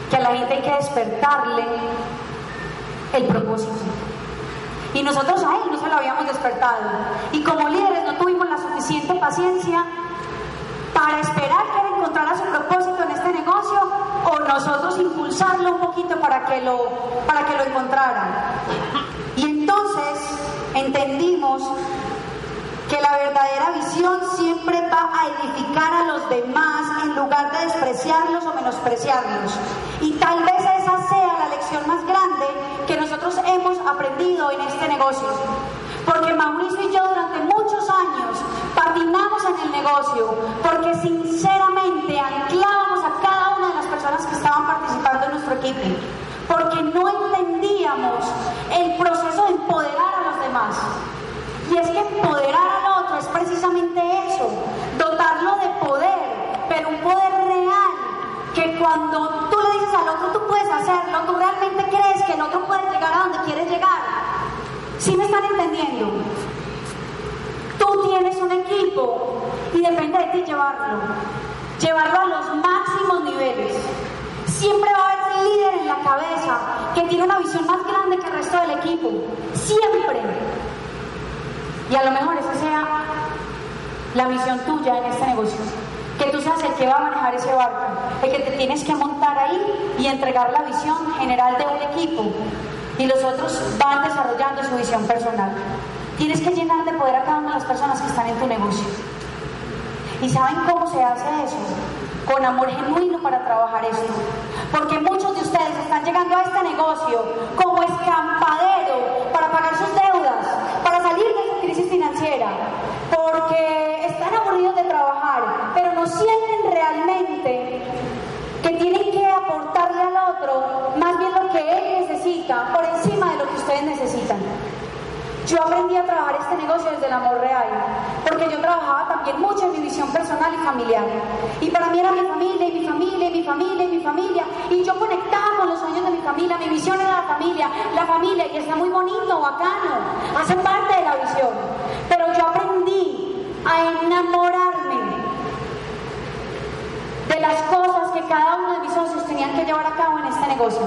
Que a la gente hay que despertarle el propósito. Y nosotros a él no se lo habíamos despertado. Y como líderes no tuvimos la suficiente paciencia para esperar que él encontrara su propósito en este negocio o nosotros impulsarlo un poquito para que lo, para que lo encontrara. Y entonces entendimos que la verdadera visión siempre va a edificar a los demás en lugar de despreciarlos o menospreciarlos. Y tal vez esa sea la lección más grande que nosotros hemos aprendido en este negocio. Porque Mauricio y yo durante muchos años patinamos en el negocio, porque sinceramente anclábamos a cada una de las personas que estaban participando en nuestro equipo, porque no entendíamos el proceso de empoderar a los demás. Y es que empoderar es precisamente eso, dotarlo de poder, pero un poder real, que cuando tú le dices al otro tú puedes hacerlo, tú realmente crees que el otro puede llegar a donde quieres llegar. ¿Sí me están entendiendo? Tú tienes un equipo y depende de ti llevarlo, llevarlo a los máximos niveles. Siempre va a haber un líder en la cabeza que tiene una visión más grande que el resto del equipo. Siempre. Y a lo mejor esa sea la visión tuya en este negocio. Que tú seas el que va a manejar ese barco, el que te tienes que montar ahí y entregar la visión general de un equipo. Y los otros van desarrollando su visión personal. Tienes que llenar de poder a cada una de las personas que están en tu negocio. ¿Y saben cómo se hace eso? Con amor genuino para trabajar esto. Porque muchos de ustedes están llegando a este negocio como escampadero para pagar sus deudas, para salir de esa crisis porque están aburridos de trabajar, pero no sienten realmente que tienen que aportarle al otro más bien lo que él necesita por encima de lo que ustedes necesitan. Yo aprendí a trabajar este negocio desde el amor real, porque yo trabajaba también mucho en mi visión personal y familiar. Y para mí era mi familia, y mi familia, y mi familia, y mi familia. Y yo conectaba familia, mi visión era la familia, la familia, y está muy bonito, bacano, hace parte de la visión. Pero yo aprendí a enamorarme de las cosas que cada uno de mis socios tenían que llevar a cabo en este negocio.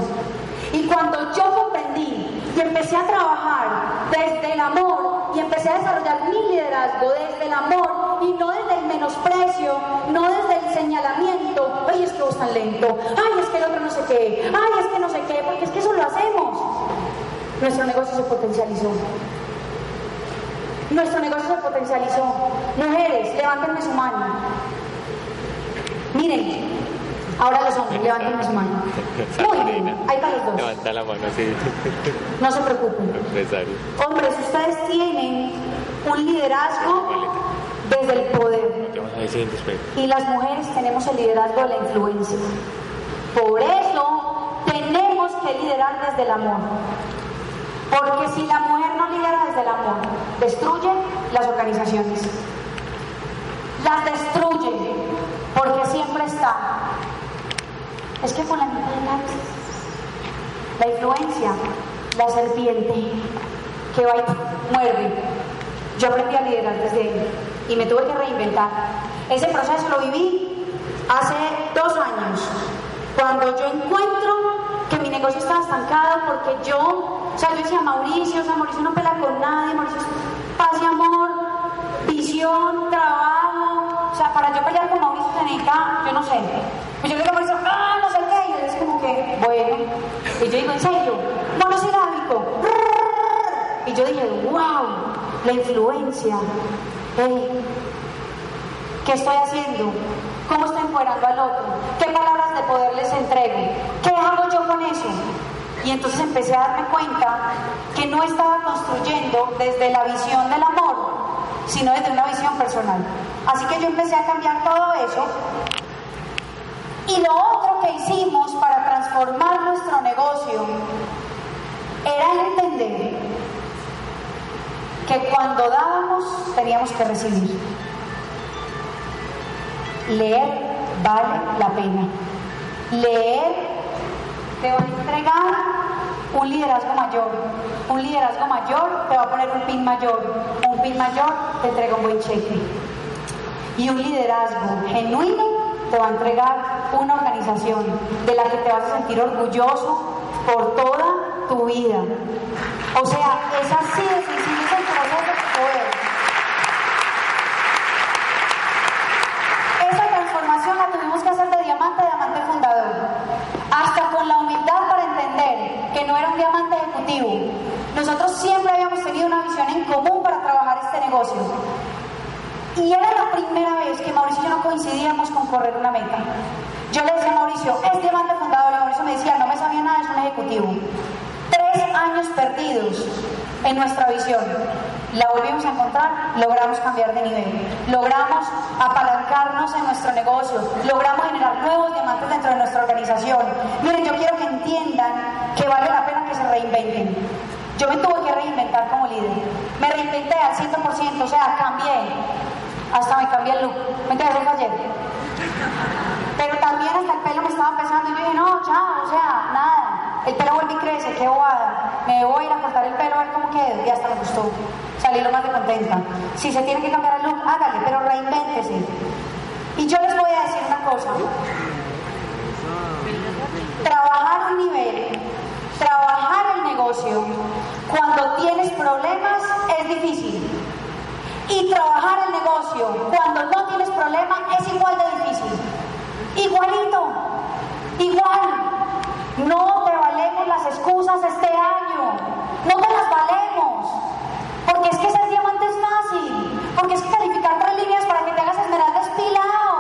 Y cuando yo comprendí y empecé a trabajar desde el amor y empecé a desarrollar mi liderazgo desde el amor y no desde el menosprecio, no desde el señalamiento, ay es que vos tan lento, ay es que el otro no sé qué, ay es que no sé qué, porque es que eso lo hacemos. Nuestro negocio se potencializó. Nuestro negocio se potencializó. Mujeres, levántenme su mano. Miren, ahora los hombres, levántenme su mano. Muy bien, ahí para los dos. Levanta la mano, sí. No se preocupen. Hombres, ustedes tienen un liderazgo desde el poder. Y las mujeres tenemos el liderazgo de la influencia. Por eso tenemos que liderar desde el amor. Porque si la mujer no lidera desde el amor, destruye las organizaciones. Las destruye porque siempre está. Es que con la la influencia, la serpiente que va y muerde. Yo aprendí a liderar desde él y me tuve que reinventar. Ese proceso lo viví hace dos años, cuando yo encuentro que mi negocio estaba estancado porque yo, o sea, yo decía Mauricio, o sea, Mauricio no pela con nadie, Mauricio paz y amor, visión, trabajo, o sea, para yo pelear con Mauricio se necesita, yo no sé. Pues yo le digo a Mauricio, ah, bueno, y yo digo, en serio, monosilábico, y yo dije, wow, la influencia, ¿qué estoy haciendo? cómo estoy empoderando al otro, qué palabras de poder les entrego, qué hago yo con eso. Y entonces empecé a darme cuenta que no estaba construyendo desde la visión del amor, sino desde una visión personal. Así que yo empecé a cambiar todo eso. Y lo otro que hicimos para transformar nuestro negocio era entender que cuando dábamos teníamos que recibir. Leer vale la pena. Leer te va a entregar un liderazgo mayor. Un liderazgo mayor te va a poner un pin mayor. Un pin mayor te entrega un buen cheque. Y un liderazgo genuino te va a entregar una organización de la que te vas a sentir orgulloso por toda tu vida. O sea, es así de sencillo, es el proceso que poder. Esa transformación la tuvimos que hacer de diamante a diamante fundador. Hasta con la humildad para entender que no era un diamante ejecutivo. Nosotros siempre habíamos tenido una visión en común para trabajar este negocio. Y era primera vez que Mauricio y yo no coincidíamos con correr una meta. Yo le decía a Mauricio, es diamante fundador, y Mauricio me decía, no me sabía nada, es un ejecutivo. Tres años perdidos en nuestra visión. La volvimos a encontrar, logramos cambiar de nivel, logramos apalancarnos en nuestro negocio, logramos generar nuevos diamantes dentro de nuestra organización. Miren, yo quiero que entiendan que vale la pena que se reinventen. Yo me tuve que reinventar como líder. Me reinventé al 100%, o sea, cambié. Hasta me cambié el look. ¿Me entiendes? ayer. Pero también hasta el pelo me estaba empezando y yo dije, no, chao, o sea, nada. El pelo vuelve y crece, qué bobada. Me voy a ir a cortar el pelo a ver cómo queda. Y hasta me gustó. Salí lo más de contenta. Si se tiene que cambiar el look, hágale, pero reinvéntese. Y yo les voy a decir una cosa. Trabajar un nivel, trabajar el negocio, cuando tienes problemas es difícil. Y trabajar el negocio cuando no tienes problemas es igual de difícil. Igualito, igual. No te valemos las excusas este año. No te las valemos. Porque es que ser diamante es fácil. Porque es que calificar tres líneas para que te hagas esmeralda es pilado.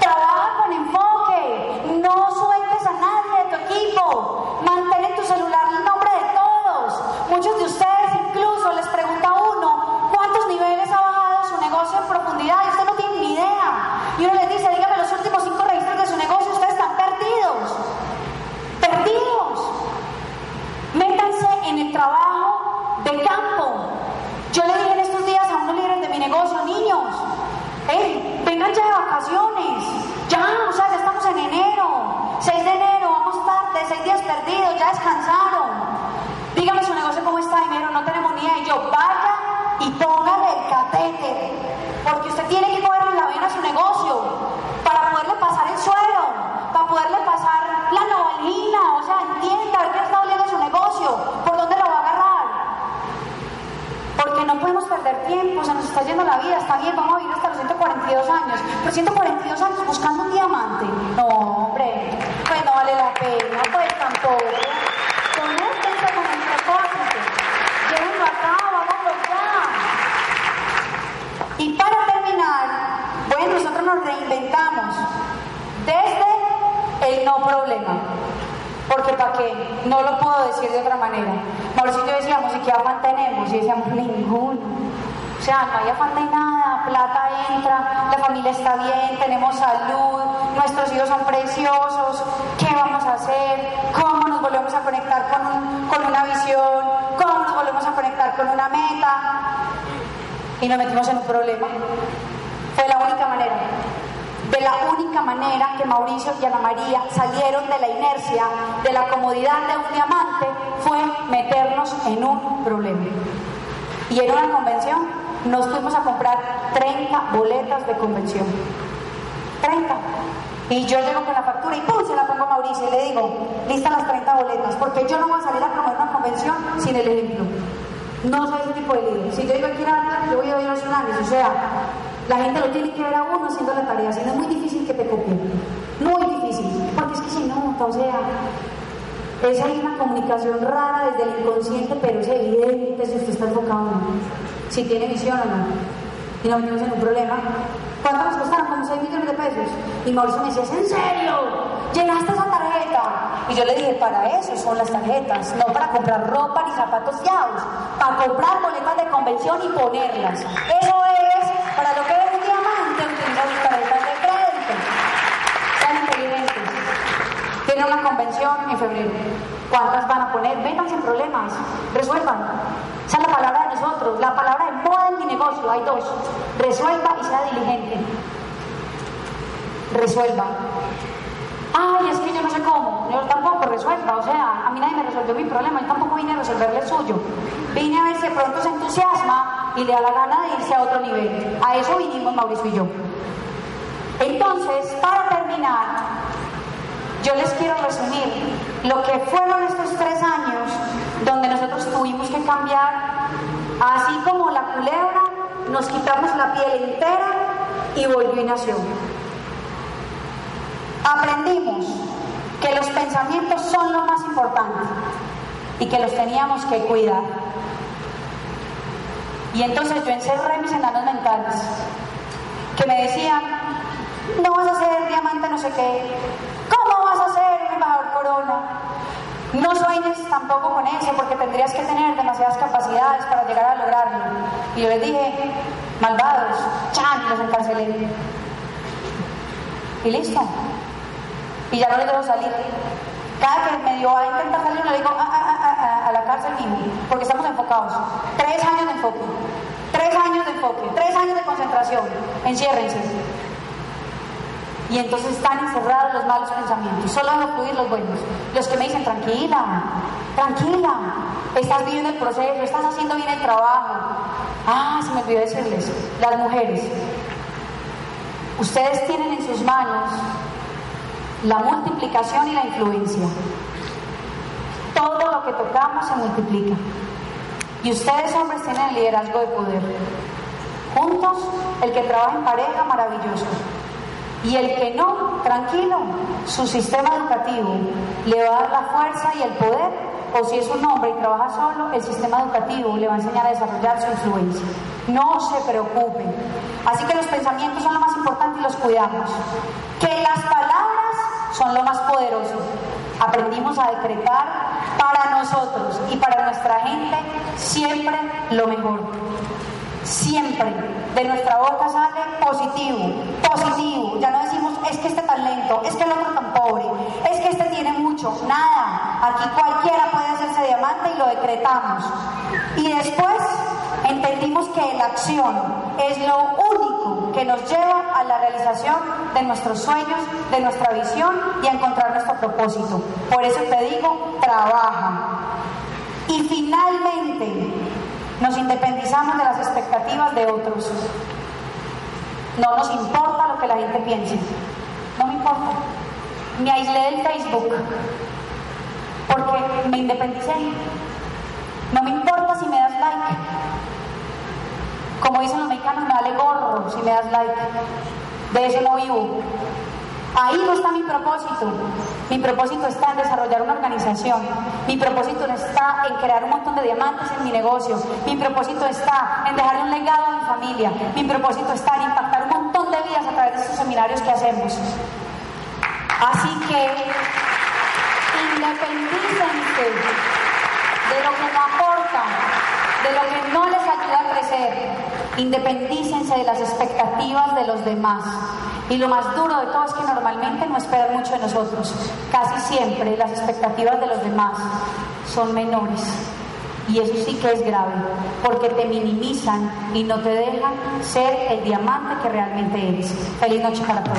Trabaja con enfoque. No sueltes a nadie de tu equipo. Mantén en tu celular el nombre de todos. Muchos de ustedes incluso les pregunta a uno cuántos niveles ha bajado su negocio en profundidad y usted no tiene ni idea. Y uno les dice, dígame los últimos cinco registros de su negocio, ustedes están perdidos. Perdidos. Métanse en el trabajo de campo. Yo le dije en estos días a unos líderes de mi negocio, niños, hey, vengan ya de vacaciones. Ya, o sea, ya estamos en enero. 6 de enero, vamos tarde, 6 días perdidos, ya descansaron. Dígame su negocio cómo está, y me dijeron, no tenemos ni idea. Y yo, vaya y póngale el catete, porque usted tiene que mover en la vena su negocio para poderle pasar el suelo, para poderle pasar la novalina, o sea, entienda, a ver qué está oliendo su negocio, por dónde lo va a agarrar. Porque no podemos perder tiempo, se nos está yendo la vida, está bien, vamos a vivir hasta los 142 años, pero 142 años buscando un diamante, no, hombre, pues no vale la pena, pues tampoco. Conéctense con el propósito, llévenlo a cabo, háganlo ya. Y para terminar, bueno, nosotros nos reinventamos desde el no problema. Porque para qué, no lo puedo decir de otra manera. Mauricio y yo decíamos, ¿y qué afán tenemos? Y decíamos, ninguno. O sea, no hay afán de nada, plata entra, la familia está bien, tenemos salud, nuestros hijos son preciosos, ¿qué vamos a hacer? ¿Cómo nos volvemos a conectar con, un- con una visión? ¿Cómo nos volvemos a conectar con una meta? Y nos metimos en un problema. Fue la única manera. De la única manera que Mauricio y Ana María salieron de la inercia, de la comodidad de un diamante, fue meternos en un problema. Y en una convención nos fuimos a comprar 30 boletas de convención. 30. Y yo llego con la factura y ¡pum! se la pongo a Mauricio y le digo, lista las 30 boletas, porque yo no voy a salir a promover una convención sin el ejemplo. No soy ese tipo de líder. Si yo digo ir a yo voy a ir a nacionales, o sea, la gente lo tiene que ver a uno haciendo la tarea, si no es muy difícil que te copien. Muy difícil, porque es que si no, o sea, es ahí una comunicación rara desde el inconsciente, pero es evidente si usted está enfocado no, si tiene visión o no. y nos metimos en un problema. ¿Cuánto nos costaron? Como 6 millones de pesos. Y Mauricio me decía, ¿es en serio? ¿Llenaste esa tarjeta? Y yo le dije, para eso son las tarjetas, no para comprar ropa ni zapatos yaos, para comprar boletas de convención y ponerlas. Eso es para lo que es un diamante, utilizar sus tarjetas de crédito. Sean inteligentes. Tiene una convención en febrero. ¿Cuántas van a poner? Vengan sin problemas, resuelvan. Esa es la palabra de nosotros, la palabra de moda en mi negocio, hay dos. Resuelva y sea diligente. Resuelva. Ay, es que yo no sé cómo. Yo tampoco resuelva. O sea, a mí nadie me resolvió mi problema. Yo tampoco vine a resolverle el suyo. Vine a ver si pronto se entusiasma y le da la gana de irse a otro nivel. A eso vinimos Mauricio y yo. Entonces, para terminar, yo les quiero resumir lo que fueron estos tres años tuvimos que cambiar, así como la culebra, nos quitamos la piel entera y volvió y nació. Aprendimos que los pensamientos son lo más importante y que los teníamos que cuidar. Y entonces yo encerré mis enanos mentales que me decían, no vas a ser diamante no sé qué, ¿cómo vas a ser embajador corona? No sueñes tampoco con eso porque tendrías que tener demasiadas capacidades para llegar a lograrlo. Y yo les dije, malvados, chan, los encarcelé. Y listo. Y ya no les dejo salir. Cada que me dio a intentar salir, le digo a, a, a, a la cárcel mismo, porque estamos enfocados. Tres años de enfoque, tres años de enfoque, tres años de concentración. Enciérrense. Y entonces están encerrados los malos pensamientos, solo dejo fluir los buenos. Los que me dicen, tranquila, tranquila, estás viviendo el proceso, estás haciendo bien el trabajo. Ah, se me olvidó decirles, las mujeres, ustedes tienen en sus manos la multiplicación y la influencia. Todo lo que tocamos se multiplica. Y ustedes hombres tienen el liderazgo de poder. Juntos, el que trabaja en pareja, maravilloso. Y el que no, tranquilo, su sistema educativo le va a dar la fuerza y el poder, o si es un hombre y trabaja solo, el sistema educativo le va a enseñar a desarrollar su influencia. No se preocupen. Así que los pensamientos son lo más importante y los cuidamos. Que las palabras son lo más poderoso. Aprendimos a decretar para nosotros y para nuestra gente siempre lo mejor. Siempre de nuestra boca sale positivo, positivo. Ya no decimos, es que este tan lento, es que el otro tan pobre, es que este tiene mucho. Nada. Aquí cualquiera puede hacerse diamante y lo decretamos. Y después entendimos que la acción es lo único que nos lleva a la realización de nuestros sueños, de nuestra visión y a encontrar nuestro propósito. Por eso te digo, trabaja. Y finalmente, nos independizamos de las expectativas de otros. No nos importa lo que la gente piense. No me importa. Me aislé del Facebook porque me independicé. No me importa si me das like. Como dicen los mexicanos, me vale gorro si me das like. De eso no vivo. Ahí no está mi propósito. Mi propósito está en desarrollar una organización. Mi propósito está en crear un montón de diamantes en mi negocio. Mi propósito está en dejar un legado a mi familia. Mi propósito está en impactar un montón de vidas a través de estos seminarios que hacemos. Así que independícense de lo que no aportan, de lo que no les ayuda a crecer. Independícense de las expectativas de los demás. Y lo más duro de todo es que normalmente no esperan mucho de nosotros. Casi siempre las expectativas de los demás son menores. Y eso sí que es grave, porque te minimizan y no te dejan ser el diamante que realmente eres. Feliz noche para todos.